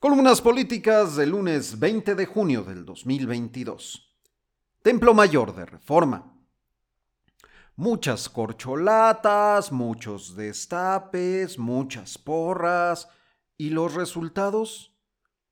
Columnas políticas del lunes 20 de junio del 2022. Templo Mayor de Reforma. Muchas corcholatas, muchos destapes, muchas porras. ¿Y los resultados?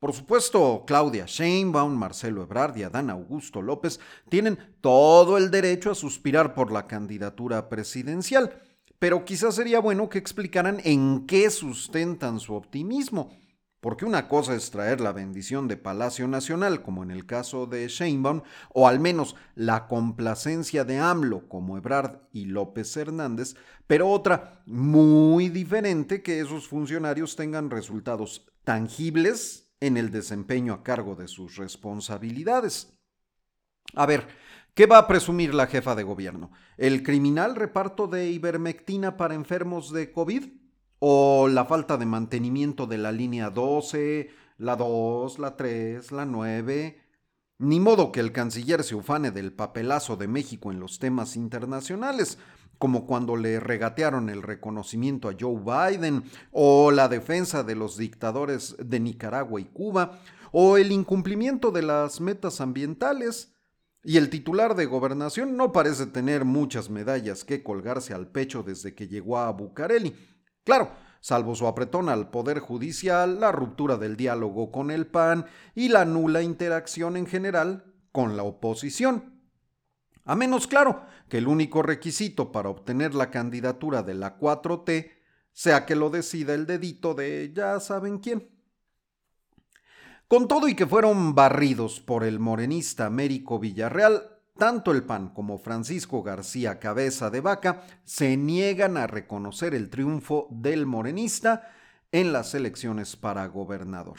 Por supuesto, Claudia Sheinbaum, Marcelo Ebrard y Adán Augusto López tienen todo el derecho a suspirar por la candidatura presidencial, pero quizás sería bueno que explicaran en qué sustentan su optimismo. Porque una cosa es traer la bendición de Palacio Nacional, como en el caso de Sheinbaum, o al menos la complacencia de AMLO, como Ebrard y López Hernández, pero otra muy diferente que esos funcionarios tengan resultados tangibles en el desempeño a cargo de sus responsabilidades. A ver, ¿qué va a presumir la jefa de gobierno? ¿El criminal reparto de ivermectina para enfermos de COVID? ¿O la falta de mantenimiento de la línea 12, la 2, la 3, la 9? Ni modo que el canciller se ufane del papelazo de México en los temas internacionales, como cuando le regatearon el reconocimiento a Joe Biden, o la defensa de los dictadores de Nicaragua y Cuba, o el incumplimiento de las metas ambientales. Y el titular de gobernación no parece tener muchas medallas que colgarse al pecho desde que llegó a Bucareli. Claro, salvo su apretón al Poder Judicial, la ruptura del diálogo con el PAN y la nula interacción en general con la oposición. A menos claro que el único requisito para obtener la candidatura de la 4T sea que lo decida el dedito de ya saben quién. Con todo y que fueron barridos por el morenista Américo Villarreal, tanto el PAN como Francisco García Cabeza de Vaca se niegan a reconocer el triunfo del morenista en las elecciones para gobernador.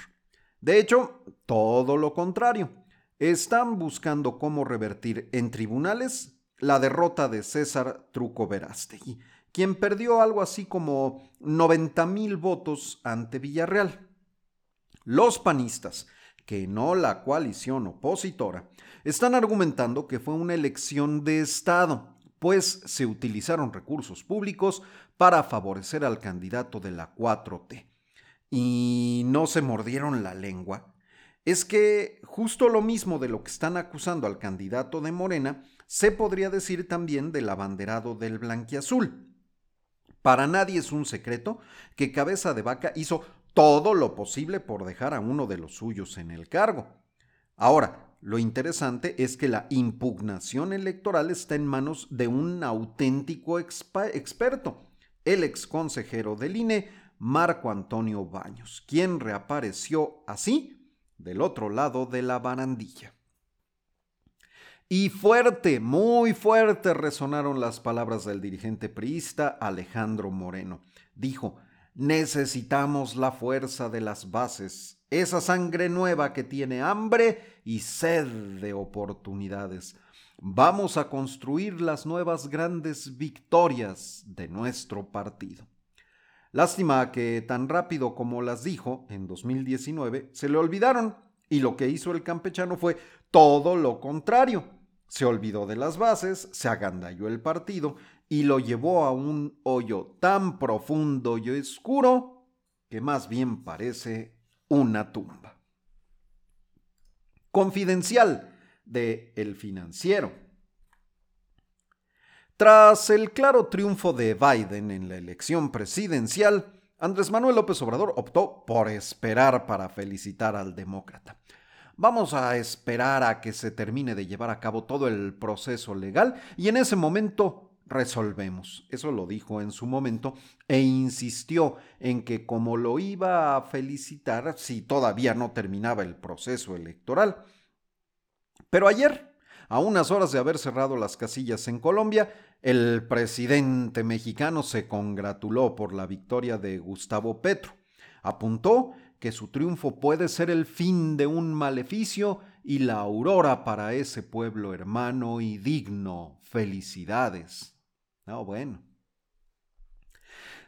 De hecho, todo lo contrario. Están buscando cómo revertir en tribunales la derrota de César Truco Verástegui, quien perdió algo así como 90 mil votos ante Villarreal. Los panistas, que no la coalición opositora, están argumentando que fue una elección de Estado, pues se utilizaron recursos públicos para favorecer al candidato de la 4T. Y no se mordieron la lengua. Es que justo lo mismo de lo que están acusando al candidato de Morena, se podría decir también del abanderado del blanquiazul. Para nadie es un secreto que Cabeza de Vaca hizo todo lo posible por dejar a uno de los suyos en el cargo. Ahora, lo interesante es que la impugnación electoral está en manos de un auténtico experto, el exconsejero del INE, Marco Antonio Baños, quien reapareció así del otro lado de la barandilla. Y fuerte, muy fuerte resonaron las palabras del dirigente priista Alejandro Moreno. Dijo, necesitamos la fuerza de las bases, esa sangre nueva que tiene hambre y sed de oportunidades. Vamos a construir las nuevas grandes victorias de nuestro partido. Lástima que tan rápido como las dijo en 2019 se le olvidaron y lo que hizo el campechano fue todo lo contrario. Se olvidó de las bases, se agandalló el partido y lo llevó a un hoyo tan profundo y oscuro que más bien parece una tumba. Confidencial de El Financiero. Tras el claro triunfo de Biden en la elección presidencial, Andrés Manuel López Obrador optó por esperar para felicitar al demócrata. Vamos a esperar a que se termine de llevar a cabo todo el proceso legal y en ese momento resolvemos. Eso lo dijo en su momento e insistió en que como lo iba a felicitar si todavía no terminaba el proceso electoral. Pero ayer, a unas horas de haber cerrado las casillas en Colombia, el presidente mexicano se congratuló por la victoria de Gustavo Petro. Apuntó que su triunfo puede ser el fin de un maleficio y la aurora para ese pueblo hermano y digno. Felicidades. No, bueno.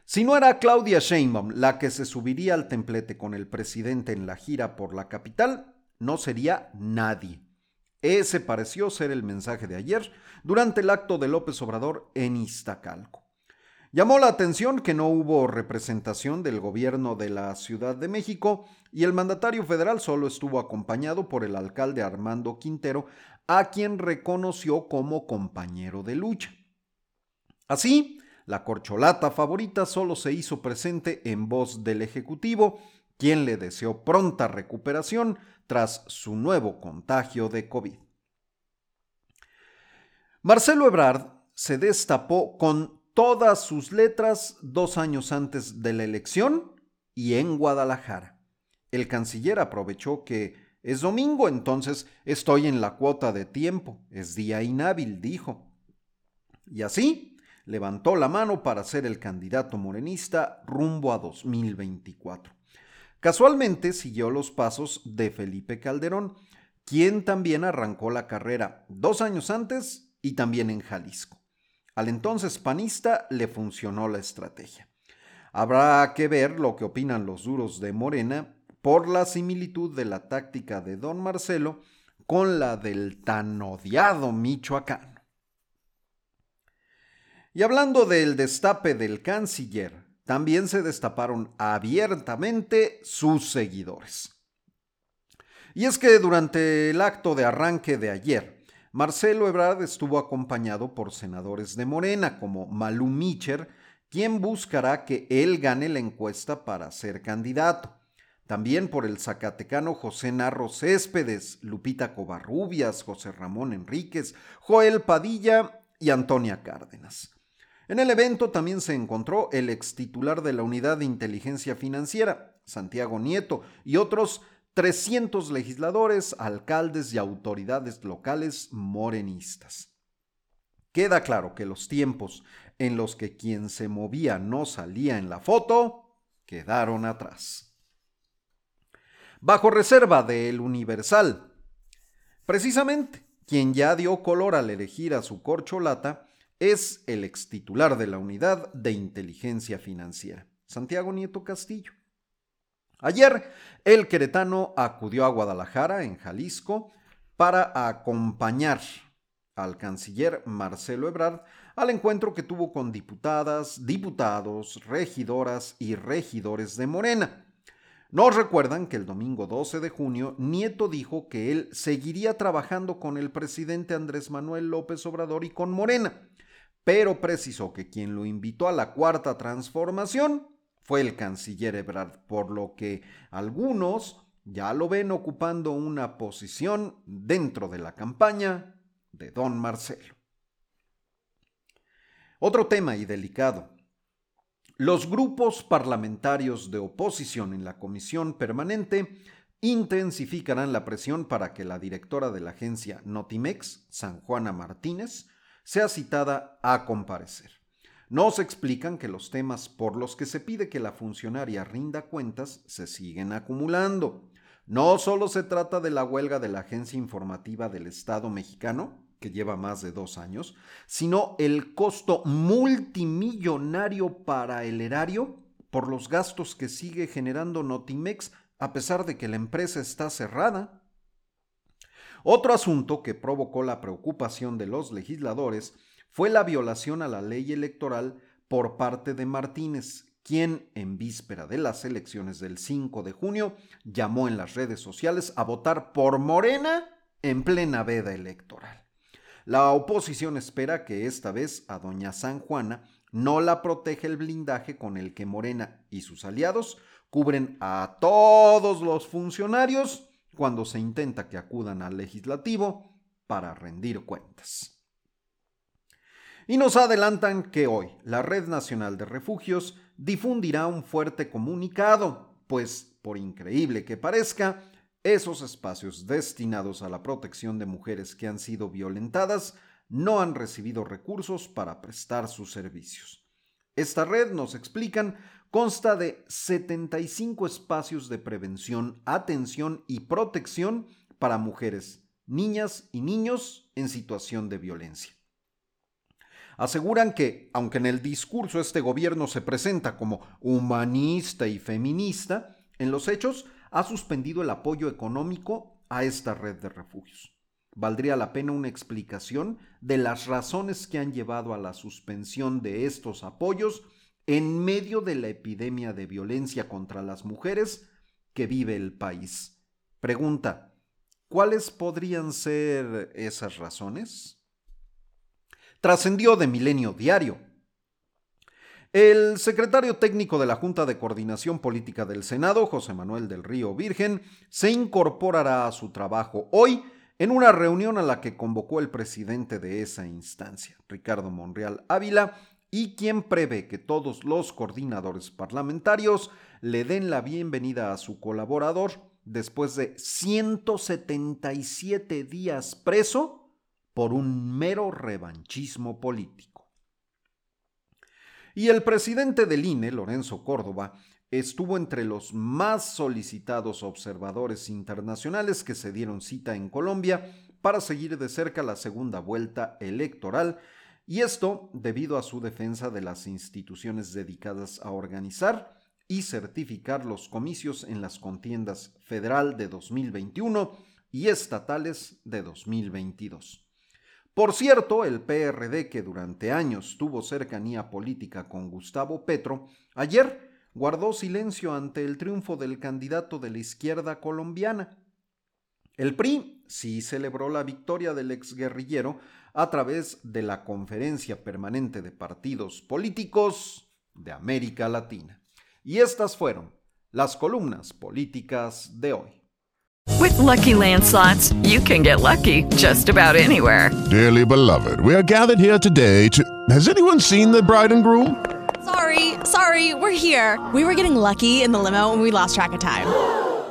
Si no era Claudia Sheinbaum la que se subiría al templete con el presidente en la gira por la capital, no sería nadie. Ese pareció ser el mensaje de ayer durante el acto de López Obrador en Iztacalco. Llamó la atención que no hubo representación del gobierno de la Ciudad de México y el mandatario federal solo estuvo acompañado por el alcalde Armando Quintero, a quien reconoció como compañero de lucha. Así, la corcholata favorita solo se hizo presente en voz del Ejecutivo, quien le deseó pronta recuperación tras su nuevo contagio de COVID. Marcelo Ebrard se destapó con todas sus letras dos años antes de la elección y en Guadalajara. El canciller aprovechó que es domingo, entonces estoy en la cuota de tiempo, es día inhábil, dijo. Y así, levantó la mano para ser el candidato morenista rumbo a 2024. Casualmente siguió los pasos de Felipe Calderón, quien también arrancó la carrera dos años antes y también en Jalisco. Al entonces panista le funcionó la estrategia. Habrá que ver lo que opinan los duros de Morena por la similitud de la táctica de don Marcelo con la del tan odiado Michoacán. Y hablando del destape del canciller, también se destaparon abiertamente sus seguidores. Y es que durante el acto de arranque de ayer, Marcelo Ebrard estuvo acompañado por senadores de Morena como Malú Micher, quien buscará que él gane la encuesta para ser candidato. También por el zacatecano José Narro Céspedes, Lupita Covarrubias, José Ramón Enríquez, Joel Padilla y Antonia Cárdenas. En el evento también se encontró el ex titular de la Unidad de Inteligencia Financiera, Santiago Nieto, y otros 300 legisladores, alcaldes y autoridades locales morenistas. Queda claro que los tiempos en los que quien se movía no salía en la foto quedaron atrás. Bajo reserva del Universal. Precisamente, quien ya dio color al elegir a su corcholata es el ex titular de la Unidad de Inteligencia Financiera, Santiago Nieto Castillo. Ayer, el queretano acudió a Guadalajara, en Jalisco, para acompañar al canciller Marcelo Ebrard al encuentro que tuvo con diputadas, diputados, regidoras y regidores de Morena. Nos recuerdan que el domingo 12 de junio Nieto dijo que él seguiría trabajando con el presidente Andrés Manuel López Obrador y con Morena, pero precisó que quien lo invitó a la cuarta transformación fue el canciller Ebrard, por lo que algunos ya lo ven ocupando una posición dentro de la campaña de don Marcelo. Otro tema y delicado. Los grupos parlamentarios de oposición en la comisión permanente intensificarán la presión para que la directora de la agencia Notimex, San Juana Martínez, sea citada a comparecer. Nos explican que los temas por los que se pide que la funcionaria rinda cuentas se siguen acumulando. No solo se trata de la huelga de la Agencia Informativa del Estado mexicano, que lleva más de dos años, sino el costo multimillonario para el erario por los gastos que sigue generando Notimex a pesar de que la empresa está cerrada. Otro asunto que provocó la preocupación de los legisladores fue la violación a la ley electoral por parte de Martínez, quien en víspera de las elecciones del 5 de junio llamó en las redes sociales a votar por Morena en plena veda electoral. La oposición espera que esta vez a doña San Juana no la protege el blindaje con el que Morena y sus aliados cubren a todos los funcionarios cuando se intenta que acudan al legislativo para rendir cuentas. Y nos adelantan que hoy la Red Nacional de Refugios difundirá un fuerte comunicado, pues, por increíble que parezca, esos espacios destinados a la protección de mujeres que han sido violentadas no han recibido recursos para prestar sus servicios. Esta red, nos explican, consta de 75 espacios de prevención, atención y protección para mujeres, niñas y niños en situación de violencia. Aseguran que, aunque en el discurso este gobierno se presenta como humanista y feminista, en los hechos ha suspendido el apoyo económico a esta red de refugios. Valdría la pena una explicación de las razones que han llevado a la suspensión de estos apoyos en medio de la epidemia de violencia contra las mujeres que vive el país. Pregunta, ¿cuáles podrían ser esas razones? Trascendió de Milenio Diario. El secretario técnico de la Junta de Coordinación Política del Senado, José Manuel del Río Virgen, se incorporará a su trabajo hoy en una reunión a la que convocó el presidente de esa instancia, Ricardo Monreal Ávila, y quien prevé que todos los coordinadores parlamentarios le den la bienvenida a su colaborador después de 177 días preso por un mero revanchismo político. Y el presidente del INE, Lorenzo Córdoba, estuvo entre los más solicitados observadores internacionales que se dieron cita en Colombia para seguir de cerca la segunda vuelta electoral, y esto debido a su defensa de las instituciones dedicadas a organizar y certificar los comicios en las contiendas federal de 2021 y estatales de 2022. Por cierto, el PRD, que durante años tuvo cercanía política con Gustavo Petro, ayer guardó silencio ante el triunfo del candidato de la izquierda colombiana. El PRI sí celebró la victoria del exguerrillero a través de la Conferencia Permanente de Partidos Políticos de América Latina. Y estas fueron las columnas políticas de hoy. With lucky landslots, you can get lucky just about anywhere. Dearly beloved, we are gathered here today to. Has anyone seen the bride and groom? Sorry, sorry, we're here. We were getting lucky in the limo and we lost track of time.